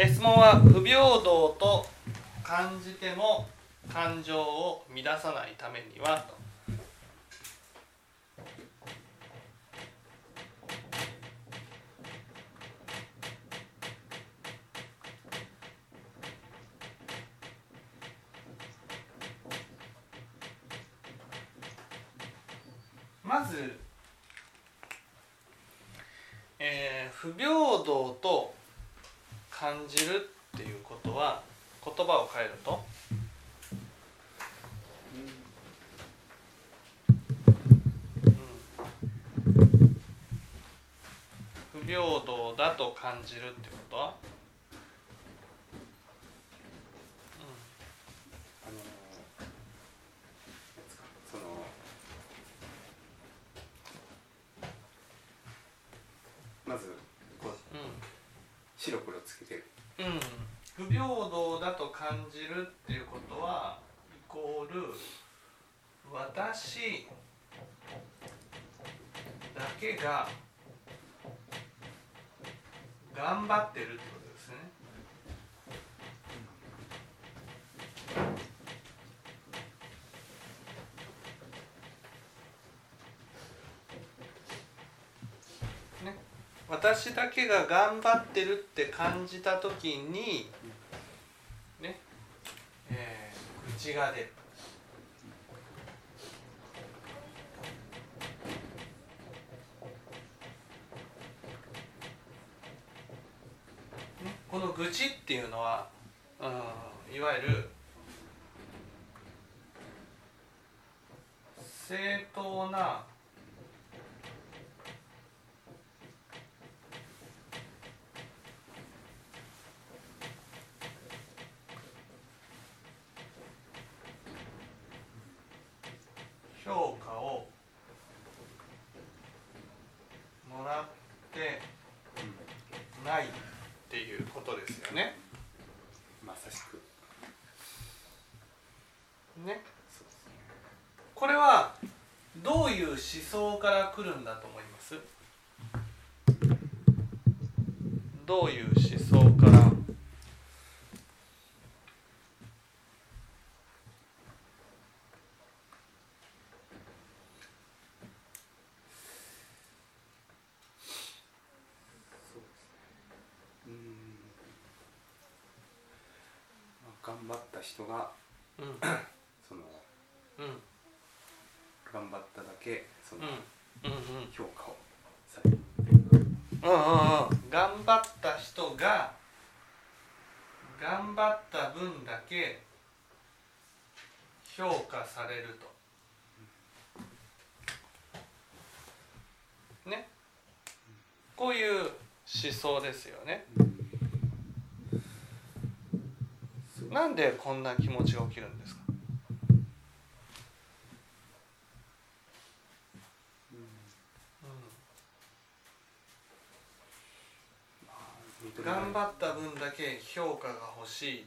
え質問は不平等と感じても感情を乱さないためにはとまず、えー不平等と感じるっていうことは言葉を変えるとうん不平等だと感じるってこと？は、あのなんですかそのまずこううん白黒つけてるうん、不平等だと感じるっていうことはイコール私だけが頑張ってるってことですね。ね、私だけが頑張ってるって感じた時にねえー愚痴が出るねこの愚痴っていうのは、うん、いわゆる正当な評価をもらってないっていうことですよね。まさしくねそうですねこれはどういう思想から来るんだと思いますどういう思想から人がうん。そのうん。頑張っただけそのうん。うんうん評価をされる。ううんうんうん。頑張っが頑張った分だけ評価されると。ね。こういう思想ですよね。なんでこんな気持ちが起きるんですか認められ頑張った分だけ評価が欲しいっ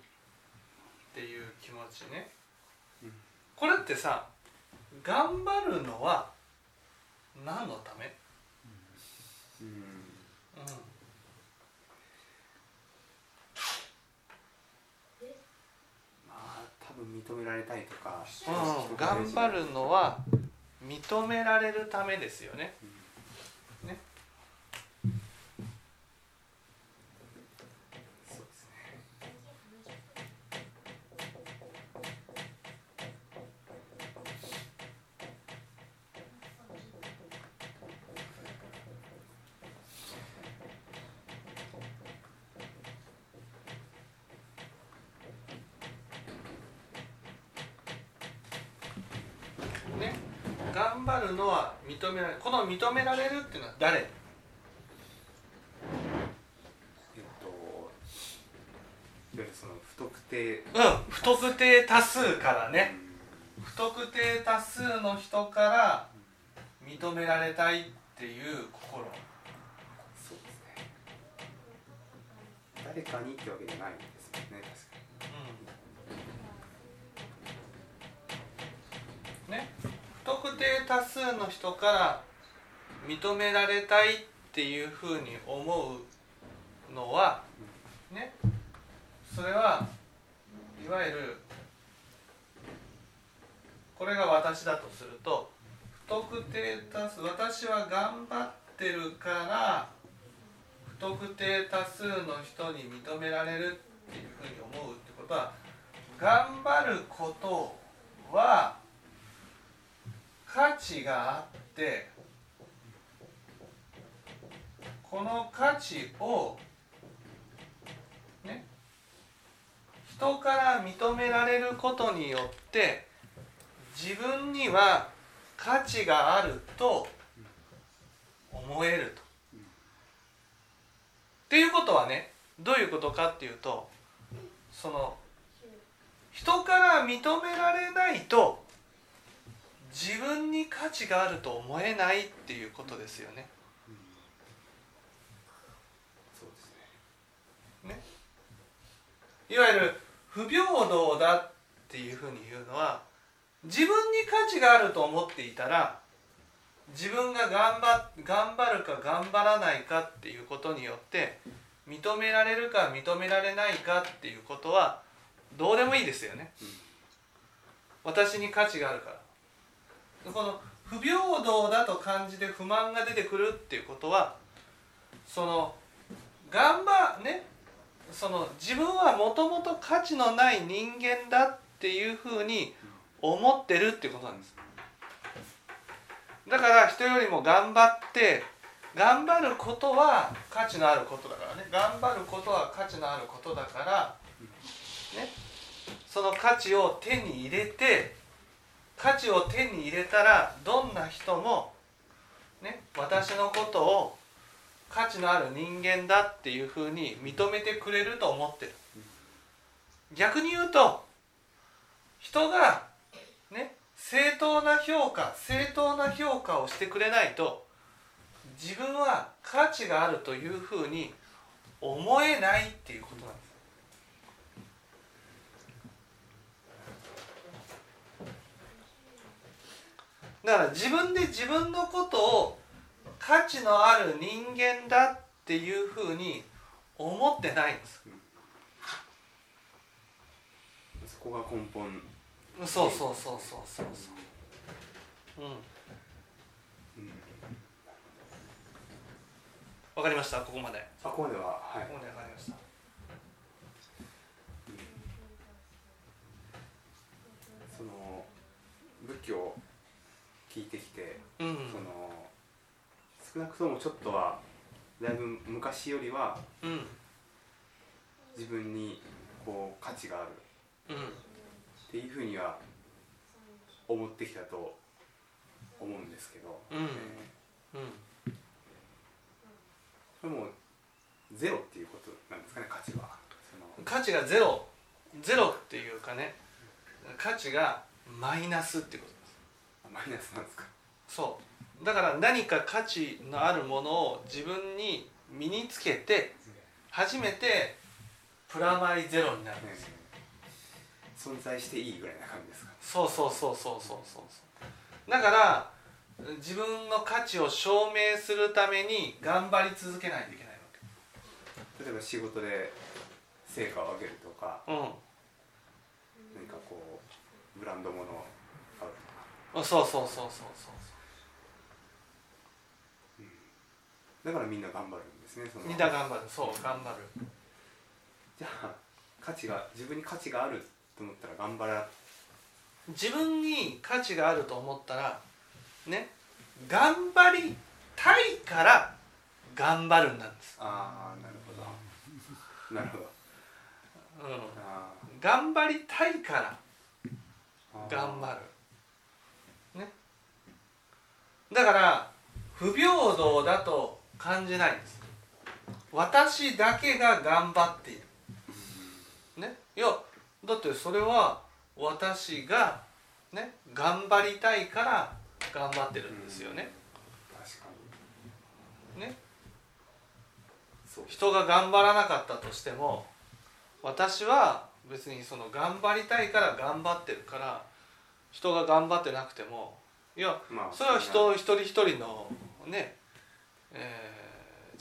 ていう気持ちね。うん。これってさ頑張るのは何のため、うん。うまあ多分認められたいとか、ん。うん、頑張るのは認められるためですよね。ねそうですねね頑張るのは認められるこの認められるっていうのは誰？えっといわゆるその不特定。うん不特定多数からうね。ん不特定多数の人から認められたいっていう心。そうですね。誰かにってわけじゃないですもんね確かうん。ね。不特定多数の人から認められたいっていうふうに思うのはねそれはいわゆるこれが私だとすると不特定多数私は頑張ってるから不特定多数の人に認められるっていうふうに思うってことは頑張ることは価値があってこの価値をね人から認められることによって自分には価値があると思えると。っていうことはねどういうことかっていうとその人から認められないと自分に価値があると思えないっていうことですよね。そうですねねいわゆる不平等だっていうふうに言うのは自分に価値があると思っていたら自分が頑張頑張るか頑張らないかっていうことによって認められるか認められないかっていうことはどうでもいいですよね。私に価値があるから。この不平等だと感じて不満が出てくるっていうことはその頑張ねその自分はもともと価値のない人間だっていうふうに思ってるっていうことなんです。だから人よりも頑張って頑張ることは価値のあることだからね。頑張ることは価値のあることだからね。その価値を手に入れて価値を手に入れたらどんな人もね私のことを価値のある人間だっていうふうに認めてくれると思ってる。逆に言うと人がね正当な評価正当な評価をしてくれないと自分は価値があるというふうに思えないっていうことなんです。だから自分で自分のことを価値のある人間だっていうふうに思ってないんです。そこが根本。そうそうそうそうそうそううん。うんわかりました？ここまで。あここまでははい。ここまでわかりました。その仏教を聞いてきて、うん。その少なくともちょっとはだいぶ昔よりはうん。自分にこう価値がある。うん。っていうふうには思ってきたと思うんですけど、うん。えうん。ーそれもゼロっていうことなんですかね価値は。価値がゼロ。ゼロっていうかね価値がマイナスっていうことです。マイナスなんですか。そうだから何か価値のあるものを自分に身につけて初めてプラマイゼロになるんですよ。存在していいぐらいな感じですか？そうそうそうそうそうそう。そうだから自分の価値を証明するために頑張り続けないといけない例えば仕事で成果を上げるとかわけうん。何かこうブランド物を買うとか。そうそうそうそうそうだからみんな頑張るんですねその。みんな頑張るそう頑張る。じゃあ価値が自分に価値があると思ったら頑張ら自分に価値があると思ったらね頑張りたいから頑張るんなんです、ああなるほど。なるほど。うん、あ頑張りたいからー。頑張る。ね。だから不平等だと感じないんです。私だけが頑張っている。ね。いやだってそれは私がね頑張りたいから頑張ってるんですよね。確かに。ね。人が頑張らなかったとしても私は別にその頑張りたいから頑張ってるから人が頑張ってなくてもいやまあそれは人一人一人のね、えー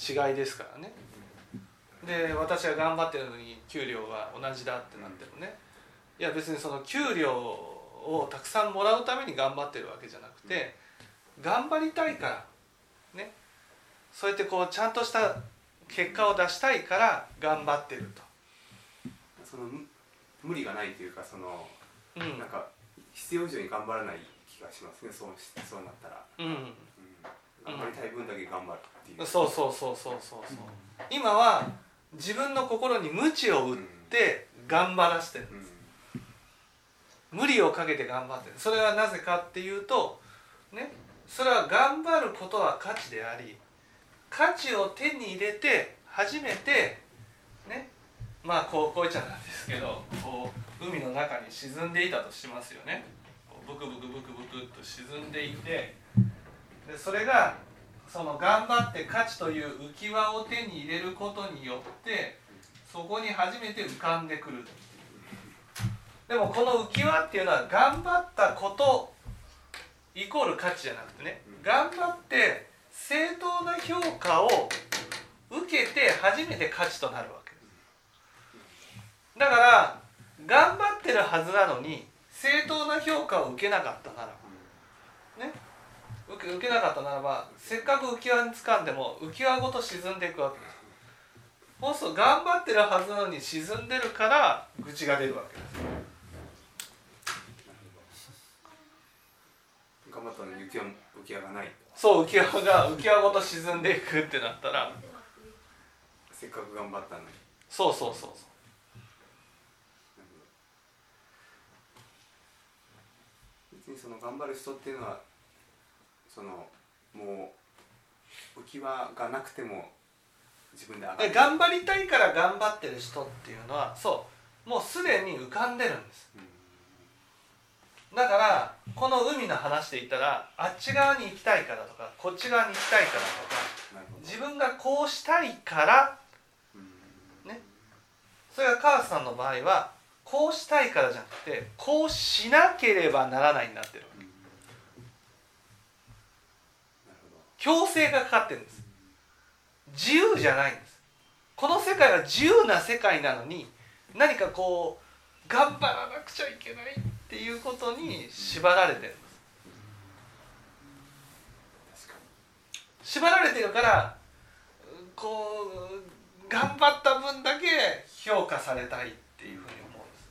違いですからね。で私が頑張ってるのに給料は同じだってなってもね。いや別にその給料をたくさんもらうために頑張ってるわけじゃなくて頑張りたいからね。そうやってこうちゃんとした結果を出したいから頑張ってると。そのむ無理がないというかその、うん。なんか必要以上に頑張らない気がしますね。そうしそうなったら、うんうん、頑張りたい分だけ頑張るっていう、そうそうそうそうそうそう。今は自分の心に鞭を打って頑張らせてるうん。無理をかけて頑張ってる。それはなぜかっていうとねそれは頑張ることは価値であり価値を手に入れて初めてねまあこうこういっちゃなんですけどこう海の中に沈んでいたとしますよね。ブクブクブクブクっと沈んでいてでそれがその頑張って価値という浮き輪を手に入れることによってそこに初めて浮かんでくる。でもこの浮き輪っていうのは頑張ったことイコール価値じゃなくてね頑張って正当な評価を受けて初めて価値となるわけ。ですだから頑張ってるはずなのに正当な評価を受けなかったなら受け受けなかったならばせっかく浮き輪に掴んでも浮き輪ごと沈んでいくわけです。そうすると頑張ってるはずなのに沈んでるから愚痴が出るわけです。頑張ったのに浮き輪浮き輪がない。とそう浮き輪が浮き輪ごと沈んでいくってなったらせっかく頑張ったのに。そうそうそうそう。別にその頑張る人っていうのはそのもう浮き輪がなくても自分で上がでる。頑張りたいから頑張ってる人っていうのはそうもうすでに浮かんでるんです。うん。だからこの海の話で言ったらあっち側に行きたいからとかこっち側に行きたいからとか自分がこうしたいからうん。ね。それが川瀬さんの場合はこうしたいからじゃなくてこうしなければならないになってるうんなるほど強制がかかってるんです。自由じゃないんです。この世界は自由な世界なのに何かこう頑張らなくちゃいけないっていうことに縛られてるんです。縛られてるからこう頑張った分だけ評価されたいっていうふうに思うんです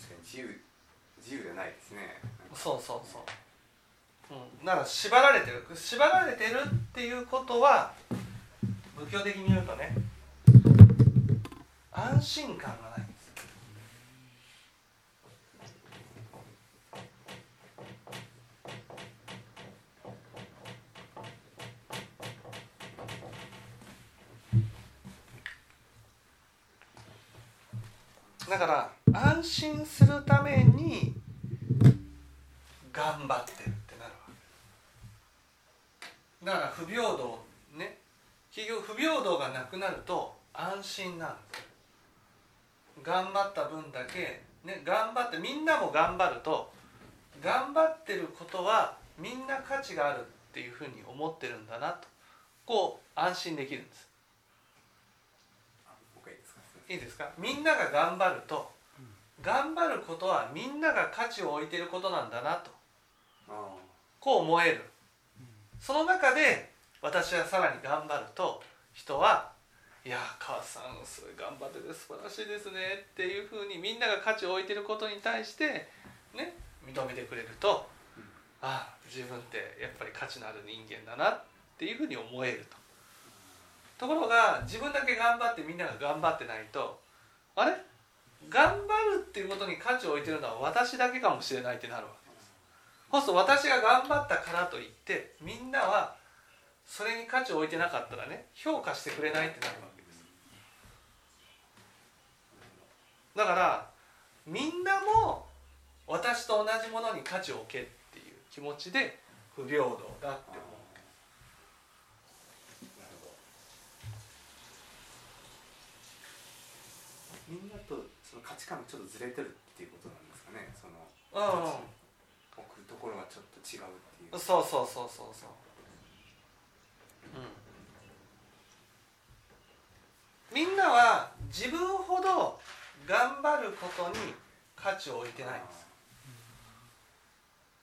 に確かに自由自由じゃないですね。そうそうそう、うん、だから縛られてる縛られてるっていうことは仏教的に言うとね安心感がないんですだから安心するために頑張ってるってなるわけ。だから不平等ね。結局不平等がなくなると安心なんです頑張った分だけね。頑張ってみんなも頑張ると頑張ってることはみんな価値があるっていうふうに思ってるんだなと。こう安心できるんです。いいですか？みんなが頑張ると頑張ることはみんなが価値を置いてることなんだなと。あこう思える。その中で私はさらに頑張ると人はいや母さんすごい頑張ってて素晴らしいですねっていうふうにみんなが価値を置いてることに対してね認めてくれるとうん。ああ自分ってやっぱり価値のある人間だなっていうふうに思えると。ところが自分だけ頑張ってみんなが頑張ってないとあれ？頑張るっていうことに価値を置いてるのは私だけかもしれないってなるわけ。ですそうすると私が頑張ったからといってみんなはそれに価値を置いてなかったらね評価してくれないってなるわけです。だからみんなも私と同じものに価値を置けっていう気持ちで不平等だって思うなるほどみんなとその価値観がちょっとずれてるっていうことなんですかね。そのうん。置くところがちょっと違うっていう。そうそうそうそうそう。うん。みんなは自分ほど頑張ることに価値を置いてないんです。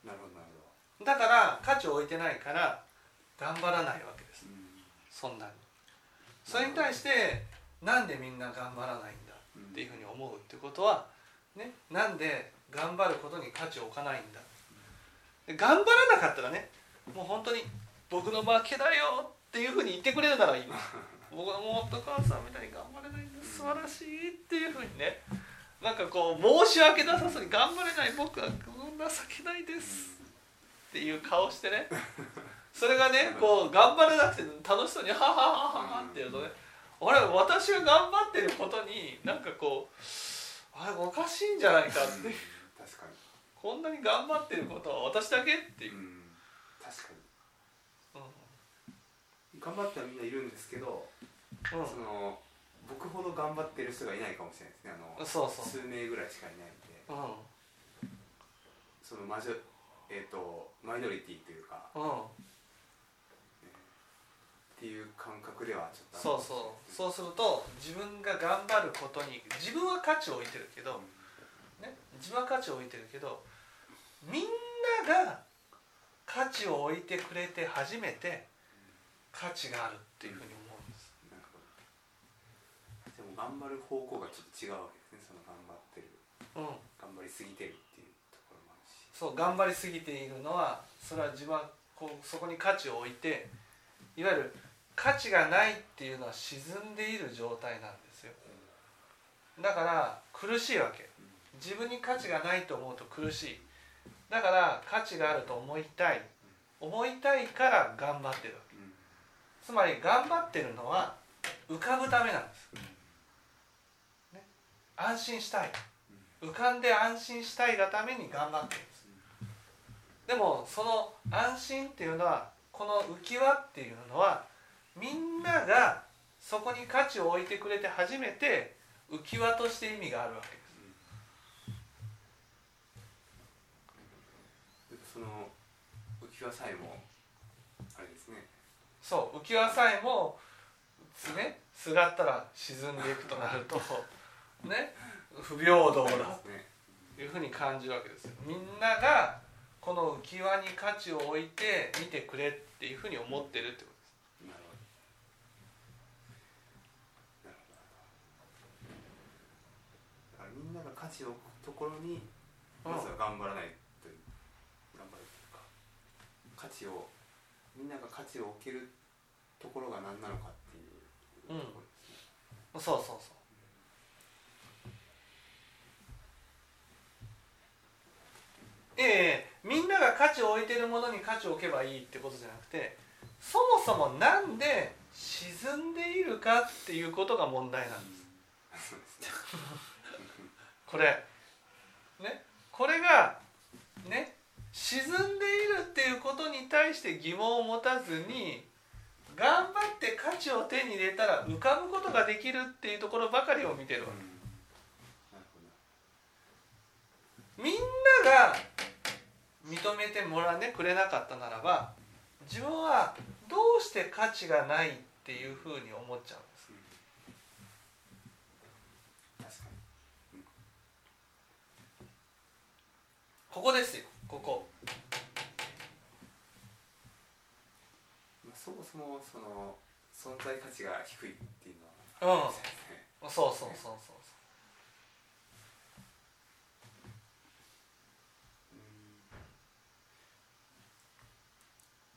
なるほどなるほだから価値を置いてないから頑張らないわけです。ど、うん。そんなに。それに対してなんでみんな頑張らないんだっていうふうに思うってことは、ね、なんで頑張ることに価値を置かないんだ。頑張らなかったらねもう本当に僕の負けだよっていうふうに言ってくれるならいい。僕はもっと母さんみたいに頑張れないんだ。素晴らしいっていうふうにね。なんかこう申し訳なさそうに頑張れない僕は情けないですっていう顔してね。それがねこう頑張れなくて楽しそうに「ははははは」ってやるとねあれ私が頑張ってることになんかこうあれおかしいんじゃないかって。いう確かに。こんなに頑張ってることは私だけっていう。う、ん確かに。う頑張ってはみんないるんですけど、その僕ほど頑張ってる人がいないかもしれないですね。あのそうそう。数名ぐらいしかいないんで。うん。そのマジョえっ、とマイノリティというかうんっていう感覚ではちょっとそうそう。そうすると自分が頑張ることに自分は価値を置いてるけど、ね、自分は価値を置いてるけどみんなが価値を置いてくれて初めて価値があるっていうふうに思うんです。でも頑張る方向がちょっと違うわけですねその頑張ってる。うん、頑張りすぎてるっていうところもあるし。そう頑張りすぎているのはそれは自分はこうそこに価値を置いていわゆる価値がないっていうのは沈んでいる状態なんですよ。だから苦しいわけ。自分に価値がないと思うと苦しい。だから価値があると思いたい。思いたいから頑張ってるわけ。つまり頑張ってるのは浮かぶためなんです、ね、安心したい。浮かんで安心したいがために頑張ってるんです。でもその安心っていうのはこの浮き輪っていうのはみんながそこに価値を置いてくれて初めて浮き輪として意味があるわけです。その浮き輪さえもあれですね。そう浮き輪さえもねすがったら沈んでいくとなると ね不平等だ。というふうに感じるわけですよ。みんながこの浮き輪に価値を置いて見てくれっていうふうに思ってるってことですなるほどなるほどだからみんなが価値を置くところにまずは頑張らないという頑張るというか価値をみんなが価値を置けるところが何なのかっていうところですね、そうそうそう。ええみんなが価値を置いてるものに価値を置けばいいってことじゃなくてそもそもなんで沈んでいるかっていうことが問題なんです。そうですね これ。ね。これがね。沈んでいるっていうことに対して疑問を持たずに頑張って価値を手に入れたら浮かぶことができるっていうところばかりを見てるわけ。みんなが認めてもらねくれなかったならば自分はどうして価値がないっていうふうに思っちゃうんですど確かにここですよ。ここ。まあ、そもそもその存在価値が低いっていうのはうん。ありますね。そうそうそうそう。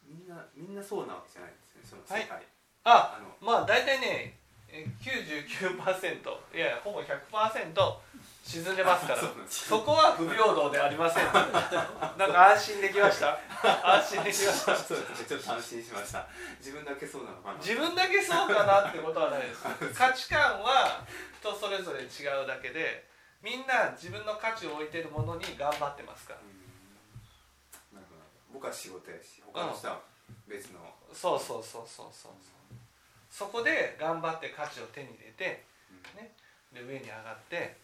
みんなみんなそうなわけじゃないんですねその世界、ああのまあ大体ねえ99%いやいやほぼ100%沈んでますから。そこは不平等でありません。なんか安心できました？安心できました。そうですねちょっと安心しました。自分だけそうなのかな。自分だけそうかなってことはないです。価値観は人それぞれ違うだけでみんな自分の価値を置いてるものに頑張ってますから。うん。なるほど。僕は仕事やし他の人は別の、そうそうそうそうそう。そこで頑張って価値を手に入れてうん。ね。で上に上がって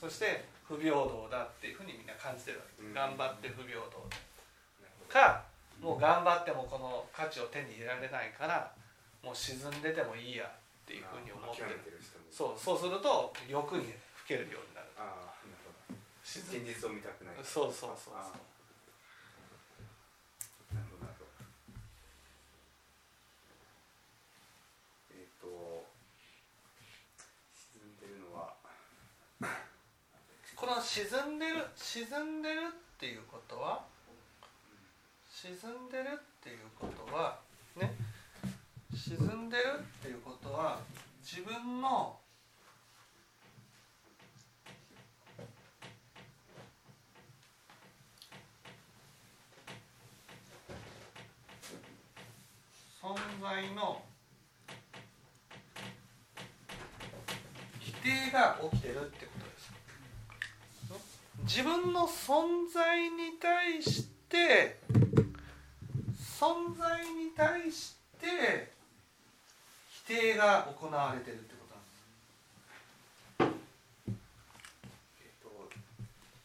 そして不平等だっていうふうにみんな感じてるわけ。うん。頑張って不平等かもう頑張ってもこの価値を手に入れられないからもう沈んでてもいいやっていうふうに思ってる。そうそうすると欲にふけるようになる。ああなるほど。現実を見たくない。そうそうそうそうなるほどなるほどえっ、と沈んでるのはこの沈んでる沈んでるっていうことは沈んでるっていうことはね沈んでるっていうことは自分の存在の否定が起きてるってこと。自分の存在に対して存在に対して否定が行われてるってことなんです。えっ、と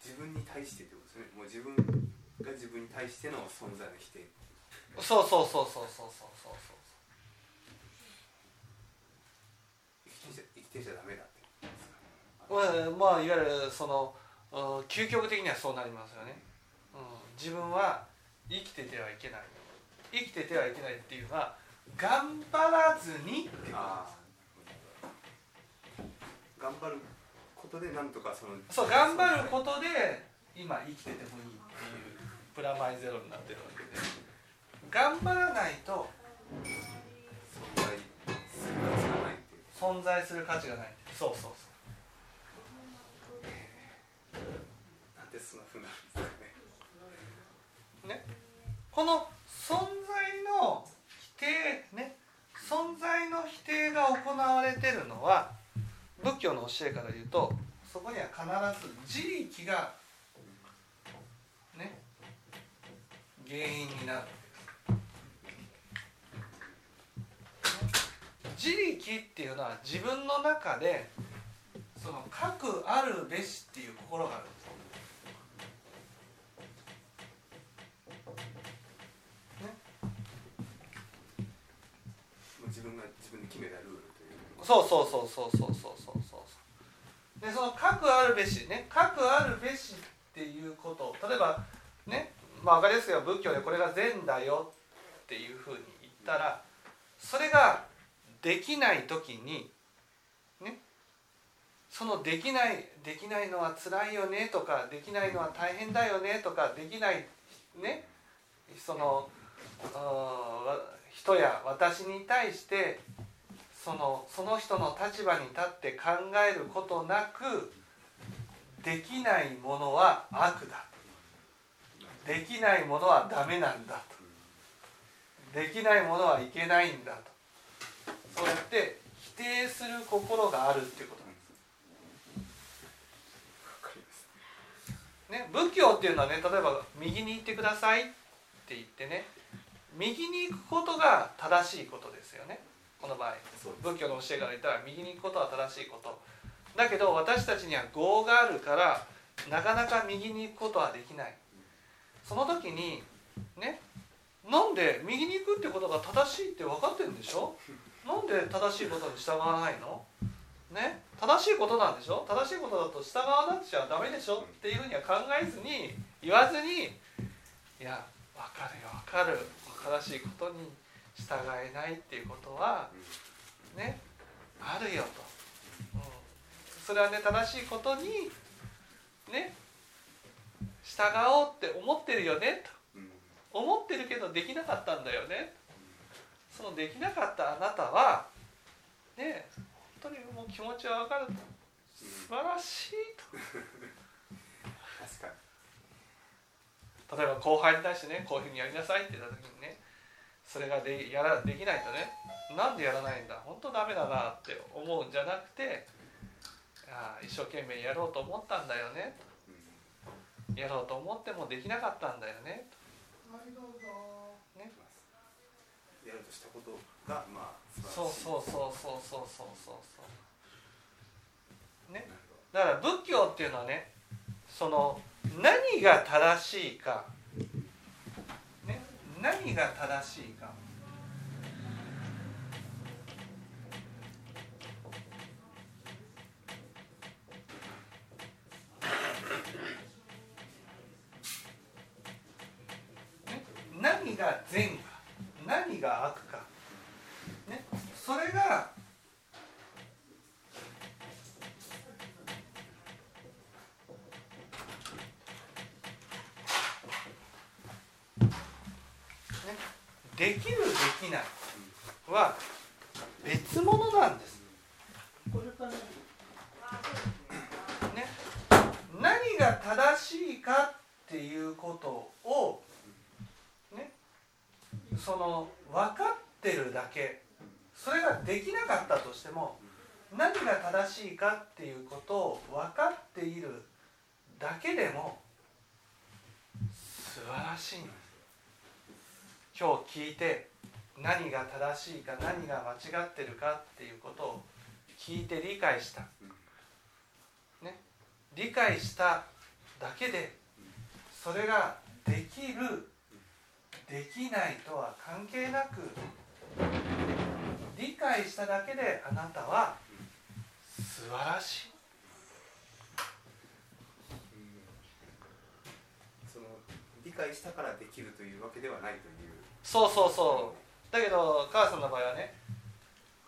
自分に対してってことですね。もう自分が自分に対しての存在の否定。そうそうそうそうそうそうそう生きてちゃ生きてちゃダメだってまあまあいわゆるそのうん究極的にはそうなりますよね、うん、自分は生きててはいけない。生きててはいけないっていうのは頑張らずにって頑張ることでなんとかそのそう頑張ることで今生きててもいいっていうプラマイゼロになってるわけで。頑張らないと存在する価値がない。存在する価値がない。そうそうそうなんでそんなふうになるんですかね。ね、この存在の否定ね。存在の否定が行われてるのは仏教の教えから言うとそこには必ず自力がね。原因になる。自力っていうのは自分の中でその核あるべしっていう心があるんですもう自分が自分で決めたルールというそうそうそうそうそうそうそうそう。でその核あるべしね核あるべしっていうこと例えばねまあ分かりやすいよ仏教でこれが善だよっていうふうに言ったらそれができない時にねそのできないできないのは辛いよねとかできないのは大変だよねとかできないねその人や私に対してそのその人の立場に立って考えることなくできないものは悪だ。できないものはダメなんだと。できないものはいけないんだと。そうやって否定する心があるっていうことなんです。ね、仏教っていうのはね例えば右に行ってくださいって言ってね右に行くことが正しいことですよね。この場合。仏教の教えから言ったら右に行くことは正しいこと。だけど私たちには業があるからなかなか右に行くことはできない。その時にねなんで右に行くってことが正しいって分かってるんでしょ？なんで正しいことに従わないの？ね正しいことなんでしょ？正しいことだと従わなくちゃダメでしょ？っていうふうには考えずに言わずにいや分かるよ分かる正しいことに従えないっていうことはねあるよと、うん、それはね正しいことにね従おうって思ってるよねと。思ってるけどできなかったんだよね。そのできなかったあなたはね本当にもう気持ちは分かる。と素晴らしいと確かに例えば後輩に対してねこういうふうにやりなさいって言った時にねそれがでやらできないとねなんでやらないんだ本当ダメだなって思うんじゃなくてああ一生懸命やろうと思ったんだよねうんやろうと思ってもできなかったんだよねね。やるとしたことがまあそうそうそうそうそうそうそうそう。ね。だから仏教っていうのはねその何が正しいか、ね、何が正しいか。ね。何が善か。何が悪か、ね、それがねできるできないは別物なんです。ね、何が正しいかっていうことを、ね、その分かってるだけ。それができなかったとしても何が正しいかっていうことを分かっているだけでも素晴らしいんです今日聞いて何が正しいか何が間違ってるかっていうことを聞いて理解した。ね、理解しただけでそれができるできないとは関係なく理解しただけであなたは素晴らしい。その理解したからできるというわけではないという。そうそうそう。だけど母さんの場合はね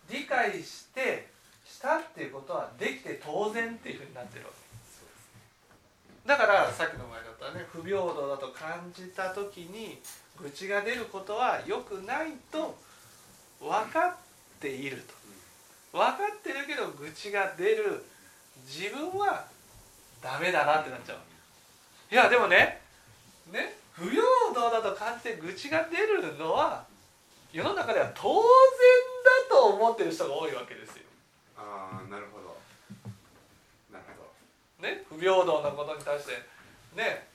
理解してしたっていうことはできて当然っていうふうになってるわけだからさっきの前だったらね不平等だと感じた時に愚痴が出ることは良くないと分かっていると。分かってるけど愚痴が出る自分はダメだなってなっちゃういやでもねね不平等だと感じて愚痴が出るのは世の中では当然だと思ってる人が多いわけですよ。ああなるほど。なるほど。ね、不平等なことに対してね？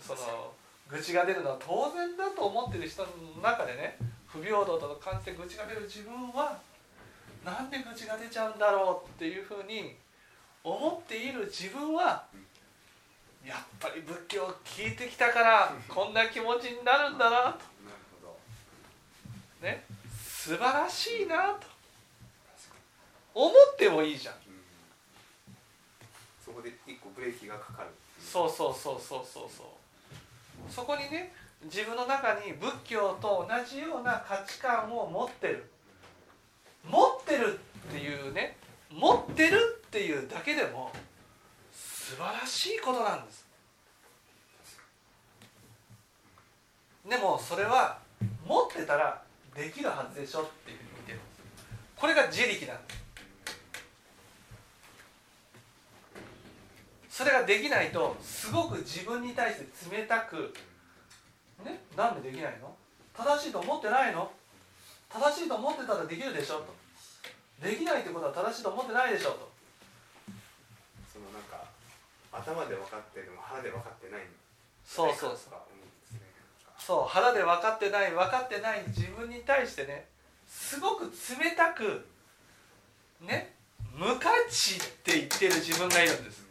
その愚痴が出るのは当然だと思ってる人の中でね不平等だと感じて愚痴が出る自分はなんで愚痴が出ちゃうんだろうっていうふうに思っている自分はやっぱり仏教を聞いてきたから こんな気持ちになるんだななるほど。とね。素晴らしいなと。思ってもいいじゃん。に、うん、そこで一個ブレーキがかかるそうそうそうそうそうそう。そこにね自分の中に仏教と同じような価値観を持ってる。持ってるっていうね。持ってるっていうだけでも素晴らしいことなんです。でもそれは持ってたらできるはずでしょっていうふうに見てるこれが自力なんです。それができないとすごく自分に対して冷たくねなんでできないの？正しいと思ってないの？正しいと思ってたらできるでしょと。できないってことは正しいと思ってないでしょと。頭で分かってるのも腹で分かってない。んそうそうそう。そう腹で分かってない分かってない自分に対してねすごく冷たくね無価値って言ってる自分がいるんです。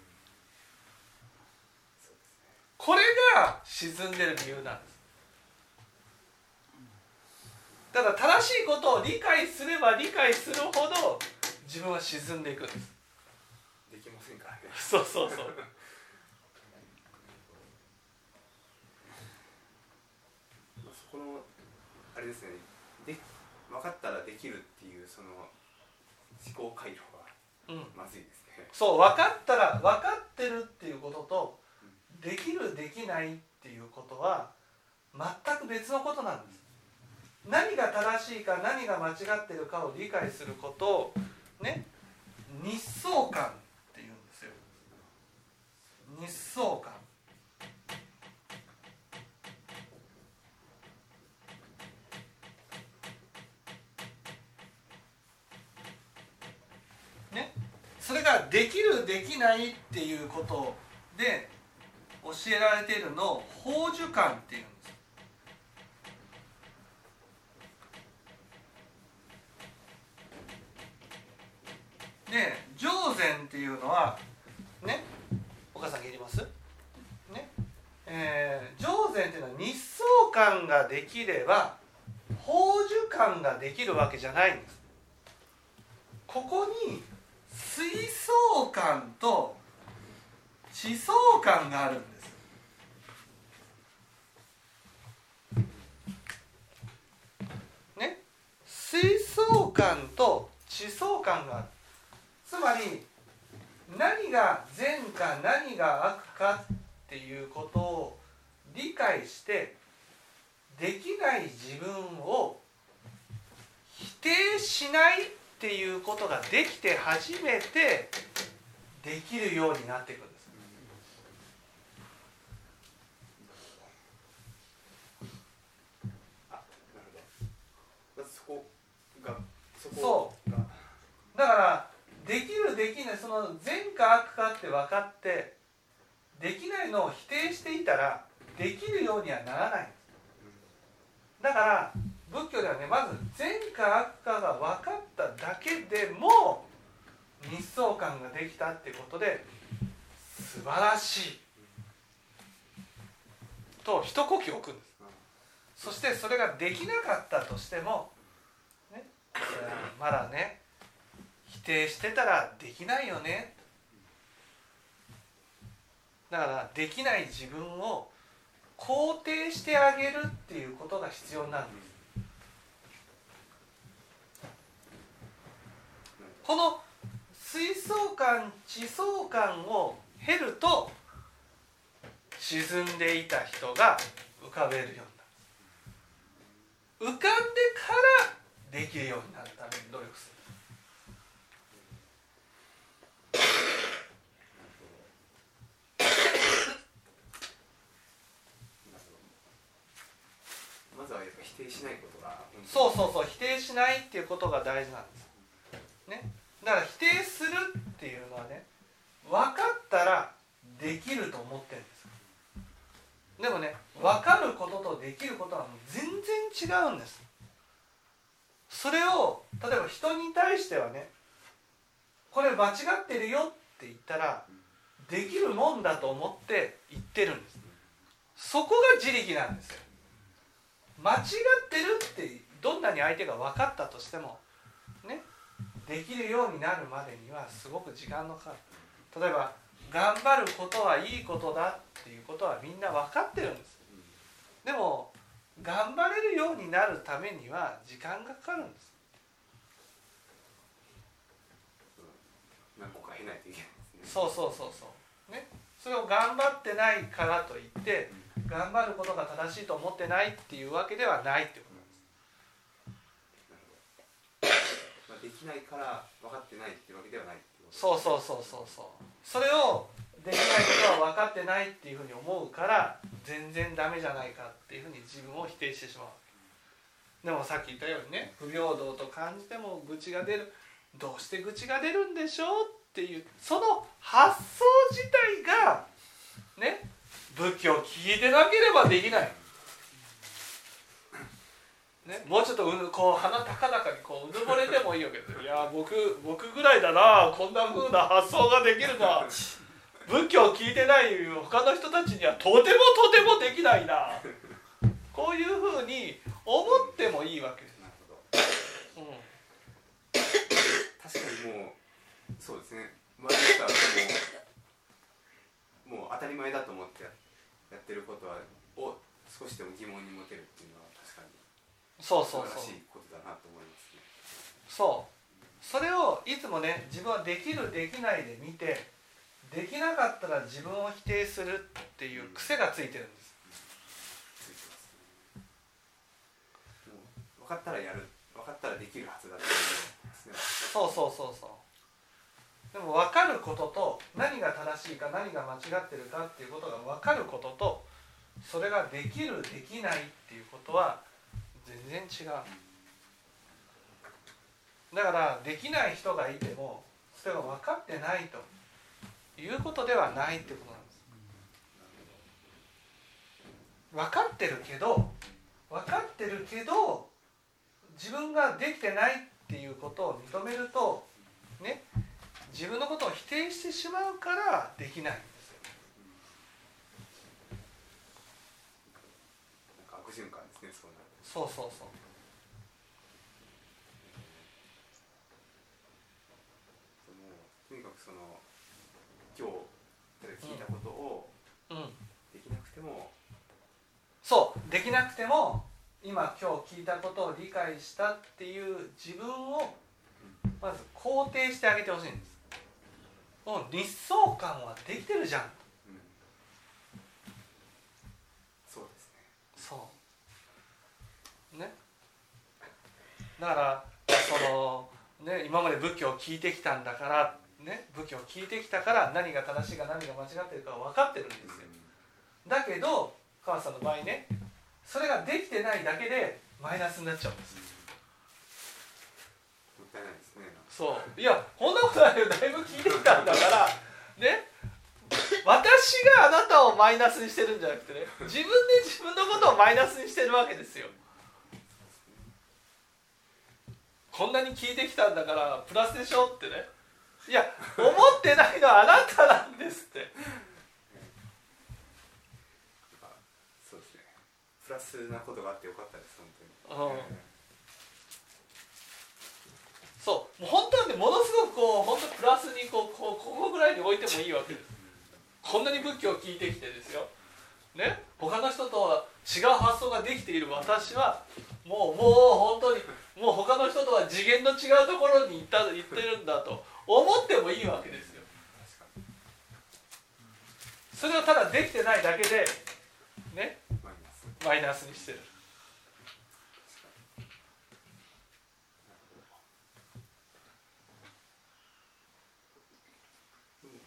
これが沈んでる理由なんです。ただ正しいことを理解すれば理解するほど自分は沈んでいくんです。できませんからね。そうそうそうまあそこのあれですね。で分かったらできるっていうその思考回路がうん。まずいですね。そう分かったら分かってるっていうこととできるできないっていうことは全く別のことなんです。何が正しいか何が間違ってるかを理解することをね日相観っていうんですよ。日相観ねそれができるできないっていうことで教えられているのを法受観っていうんです。で上禅っていうのはねお母さん聞いてます？ね。えー上禅っていうのは日相感ができれば宝珠感ができるわけじゃないんです。ここに水槽感と地層感があるんです。ね？水槽感と地層感がある。つまり何が善か何が悪かっていうことを理解してできない自分を否定しないっていうことができて初めてできるようになっていくんです。そこがそこが。だからできるできないその善か悪かって分かってできないのを否定していたらできるようにはならない。だから仏教ではねまず善か悪かが分かっただけでも日相感ができたってことで素晴らしいと一呼吸置くんです。そしてそれができなかったとしても、ね、まだね否定してたらできないよね。だからできない自分を肯定してあげるっていうことが必要なんです。この水槽感地層感を経ると沈んでいた人が浮かべるようになる浮かんでからできるようになるために努力する否定しないことがそうそうそう否定しないっていうことが大事なんです。ね。だから否定するっていうのはね分かったらできると思ってるんです。でもね分かることとできることはもう全然違うんです。それを例えば人に対してはねこれ間違ってるよって言ったらできるもんだと思って言ってるんです。そこが自力なんですよ。間違ってるってどんなに相手が分かったとしてもできるようになるまでにはすごく時間のかかる。例えば頑張ることはいいことだっていうことはみんな分かってるんです。でも頑張れるようになるためには時間がかかるんです。何個か経ないといけないですね。そうそうそうそう。ね。それを頑張ってないからといって頑張ることが正しいと思ってないっていうわけではないってことなんですまあ、できないから分かってないっていうわけではないってことそうそうそうそうそう。それをできないことは分かってないっていうふうに思うから全然ダメじゃないかっていうふうに自分を否定してしまう。でもさっき言ったようにね不平等と感じても愚痴が出るどうして愚痴が出るんでしょうっていうその発想自体がね仏教を聞いてなければできない。ね、もうちょっとうこう鼻高々にこううぬぼれてもいいわけですよ。いや僕僕ぐらいだな。こんな風な発想ができるのは。仏教を聞いてない他の人たちにはとてもとてもできないな。こういうふうに思ってもいいわけ。です。なるほど。うん。確かにもうそうですね。周りの人はもうもう当たり前だと思ってややってることはを少しでも疑問に持てるっていうのは確かにそうそうそう。しいことだなと思いますねそう。それをいつもね自分はできるできないで見てできなかったら自分を否定するっていう癖がついてるんです。ついてますねもう分かったらやる分かったらできるはずだそうそうそうそう。でも分かることと何が正しいか何が間違ってるかっていうことが分かることとそれができるできないっていうことは全然違う。だからできない人がいてもそれが分かってないということではないってことなんです。分かってるけど分かってるけど自分ができてないっていうことを認めるとね自分のことを否定してしまうからできないんですよなんか悪循環ですねそうそうそう。ともうとにかくその今日聞いたことをうん。できなくても、そうできなくても今今日聞いたことを理解したっていう自分をまず肯定してあげてほしいんです。もう日相感はできてるじゃん。うん。そうですね。そうねだからそのね今まで仏教を聞いてきたんだからね仏教を聞いてきたから何が正しいか何が間違ってるか分かってるんですよ。だけど川さんの場合ねそれができてないだけでマイナスになっちゃうんです。もったいないですね。そう。いやこんなことないよ。だいぶ聞いてきたんだからね。私があなたをマイナスにしてるんじゃなくてね自分で自分のことをマイナスにしてるわけですよこんなに聞いてきたんだからプラスでしょってね。いや思ってないのはあなたなんですって。あそうですね。プラスなことがあってよかったです本当に、うん。そう。もう本当はねものすごくこう本当プラスにこうこうここぐらいに置いてもいいわけです。こんなに仏教を聞いてきてですよね他の人とは違う発想ができている私はもうもう本当にもう他の人とは次元の違うところに行った行ってるんだと思ってもいいわけですよ。それをただできてないだけでねマイナス。にしてる確かになるほどうん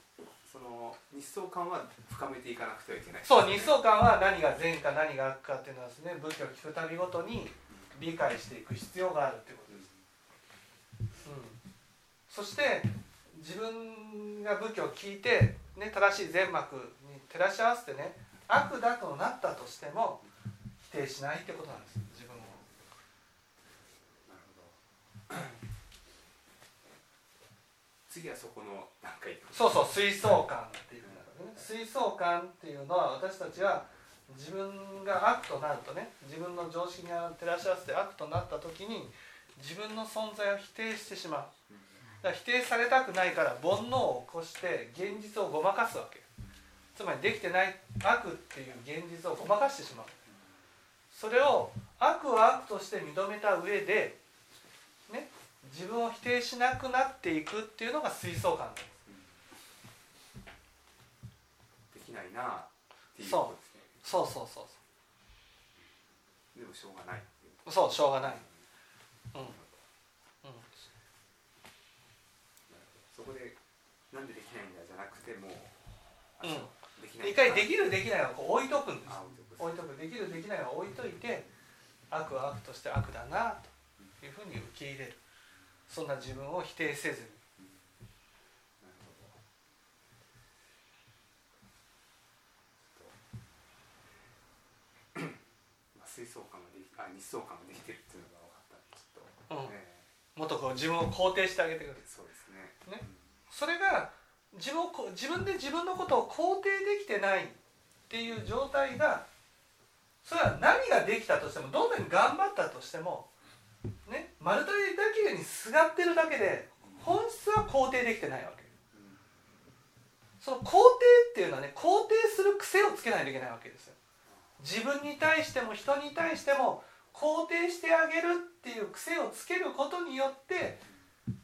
その日相感は深めていかなくてはいけないそう日相観は何が善か何が悪かっていうのはですね仏教を聞くたびごとに理解していく必要があるっていうことです、うん、そして自分が仏教を聞いて、ね、正しい善悪に照らし合わせてね悪だとなったとしても否定しないってことなんです。自分を。なるほど。次はそこのそうそう水相観っていう水相観っていうのは私たちは自分が悪となるとね自分の常識が照らし合わせて悪となった時に自分の存在を否定してしまう。だから否定されたくないから煩悩を起こして現実をごまかすわけつまりできてない悪っていう現実をごまかしてしまう。それを悪は悪として認めた上でね自分を否定しなくなっていくっていうのが水相観なんですできないなっていうことですね。そう。そうそうでもしょうがない。そうそうしょうがない、うん。うん、そこでなんでできないんだじゃなくてもうん。一回できるできないをこう置いとくんです。あ置いとく。できるできないを置いといて悪は悪として悪だなというふうに受け入れる。そんな自分を否定せずになるほどちょっとまあ水槽感ができあ日相感ができてるっていうのが分かったちょっと、うん。えもっとこう自分を肯定してあげてくれるえそうですね。ね。それが自分をこ自分で自分のことを肯定できてないっていう状態がそれは何ができたとしてもどんなに頑張ったとしてもね丸太だけにすがってるだけで本質は肯定できてないわけ。うん。その肯定っていうのはね肯定する癖をつけないといけないわけですよ自分に対しても人に対しても肯定してあげるっていう癖をつけることによって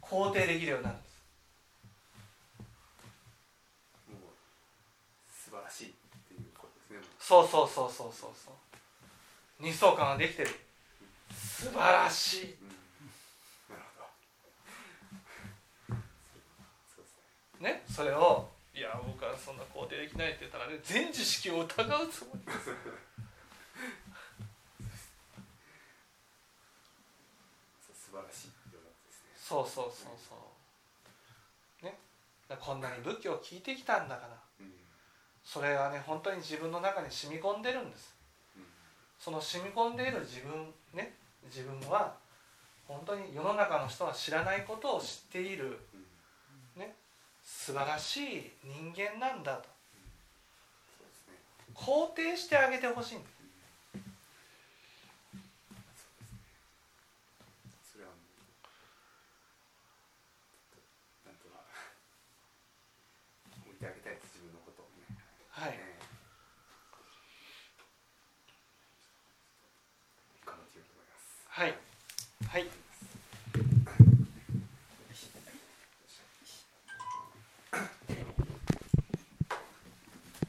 肯定できるようになるんです。素晴らしいっていうことですね。そうそうそうそうそうそう。日相感ができてる。素晴らしい。うん。なるほど。ね？それをいや僕はそんな肯定できないって言ったらね全知識を疑うつもりです。素晴らしいね。そうそうそうそう。ね。こんなに仏教を聞いてきたんだから。うん。それはね本当に自分の中に染み込んでるんです。うん。その染み込んでいる自分ね。自分は本当に世の中の人は知らないことを知っている。うん素晴らしい人間なんだと。肯定してあげてほしいんです